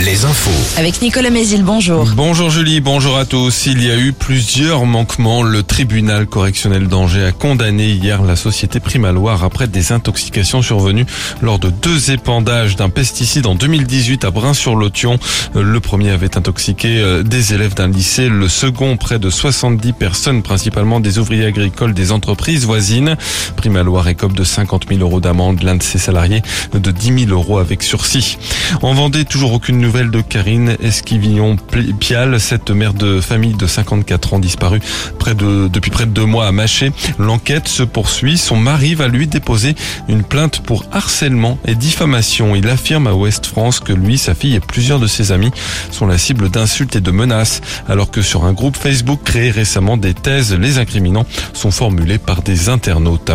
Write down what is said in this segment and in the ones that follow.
les infos. Avec Nicolas Mézil, bonjour. Bonjour Julie, bonjour à tous. Il y a eu plusieurs manquements. Le tribunal correctionnel d'Angers a condamné hier la société Primaloire après des intoxications survenues lors de deux épandages d'un pesticide en 2018 à Brin-sur-Lotion. Le premier avait intoxiqué euh, des élèves d'un lycée, le second près de 70 personnes, principalement des ouvriers agricoles des entreprises voisines. Primaloire écope de 50 000 euros d'amende, l'un de ses salariés de 10 000 euros avec sursis. En Vendée, toujours aucune nouvelle de Karine Esquivillon-Pial, cette mère de famille de 54 ans disparue depuis près de deux mois à Maché. L'enquête se poursuit. Son mari va lui déposer une plainte pour harcèlement et diffamation. Il affirme à Ouest France que lui, sa fille et plusieurs de ses amis sont la cible d'insultes et de menaces, alors que sur un groupe Facebook créé récemment, des thèses les incriminant sont formulées par des internautes.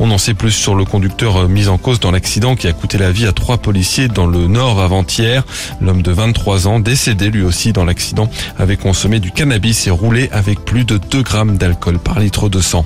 On en sait plus sur le conducteur mis en cause dans l'accident qui a coûté la vie à trois policiers dans le nord avant-hier. L'homme de 23 ans, décédé lui aussi dans l'accident, avait consommé du cannabis et roulé avec plus de 2 grammes d'alcool par litre de sang.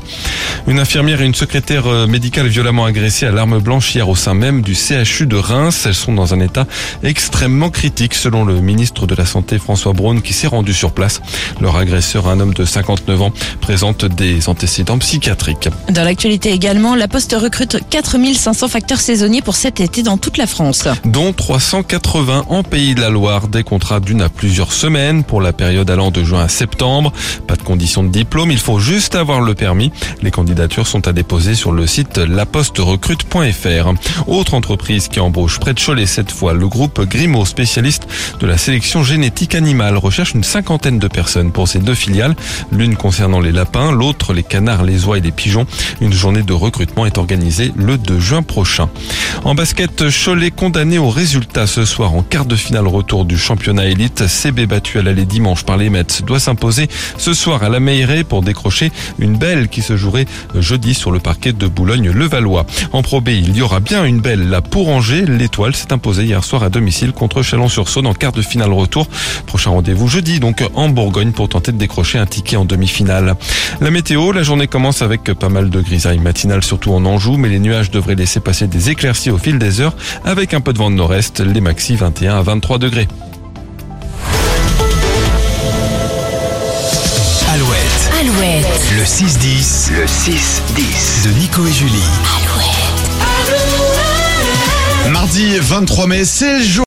Une infirmière et une secrétaire euh, médicale violemment agressées à l'arme blanche hier au sein même du CHU de Reims. Elles sont dans un état extrêmement critique selon le ministre de la Santé François Braun qui s'est rendu sur place. Leur agresseur, un homme de 59 ans, présente des antécédents psychiatriques. Dans l'actualité également, la Poste recrute 4500 facteurs saisonniers pour cet été dans toute la France. Dont 380 en Pays de la Loire. Des contrats d'une à plusieurs semaines pour la période allant de juin à septembre. Pas de condition de diplôme, il faut juste avoir le permis. Les candidatures sont à déposer sur le site laposterecrute.fr. Autre entreprise qui embauche près de Cholet cette fois, le groupe Grimaud, spécialiste de la sélection génétique animale, recherche une cinquantaine de personnes pour ses deux filiales, l'une concernant les lapins, l'autre les canards, les oies et les pigeons. Une journée de recrutement est organisée le 2 juin prochain. En basket, Cholet condamné au résultat ce soir en quart de finale retour du championnat élite. CB battu à l'aller dimanche par les Mets doit s'imposer ce soir à la Meilleray pour décrocher une belle qui se jouerait jeudi sur le parquet de Boulogne-le-Valois. En Pro il y aura bien une belle là pour Angers. L'étoile s'est imposée hier soir à domicile contre Chalon-sur-Saône en quart de finale retour. Prochain rendez-vous jeudi donc en Bourgogne pour tenter de décrocher un ticket en demi-finale. La météo, la journée commence avec pas mal de grisailles matinales surtout en Anjou, mais les nuages devraient laisser passer des éclaircies au fil des heures avec un peu de vent de nord-est, les maxi 21 à 23 degrés. Alouette, Alouette. le 6-10 Le 6-10. de Nico et Julie. Alouette. Mardi 23 mai, c'est le jour.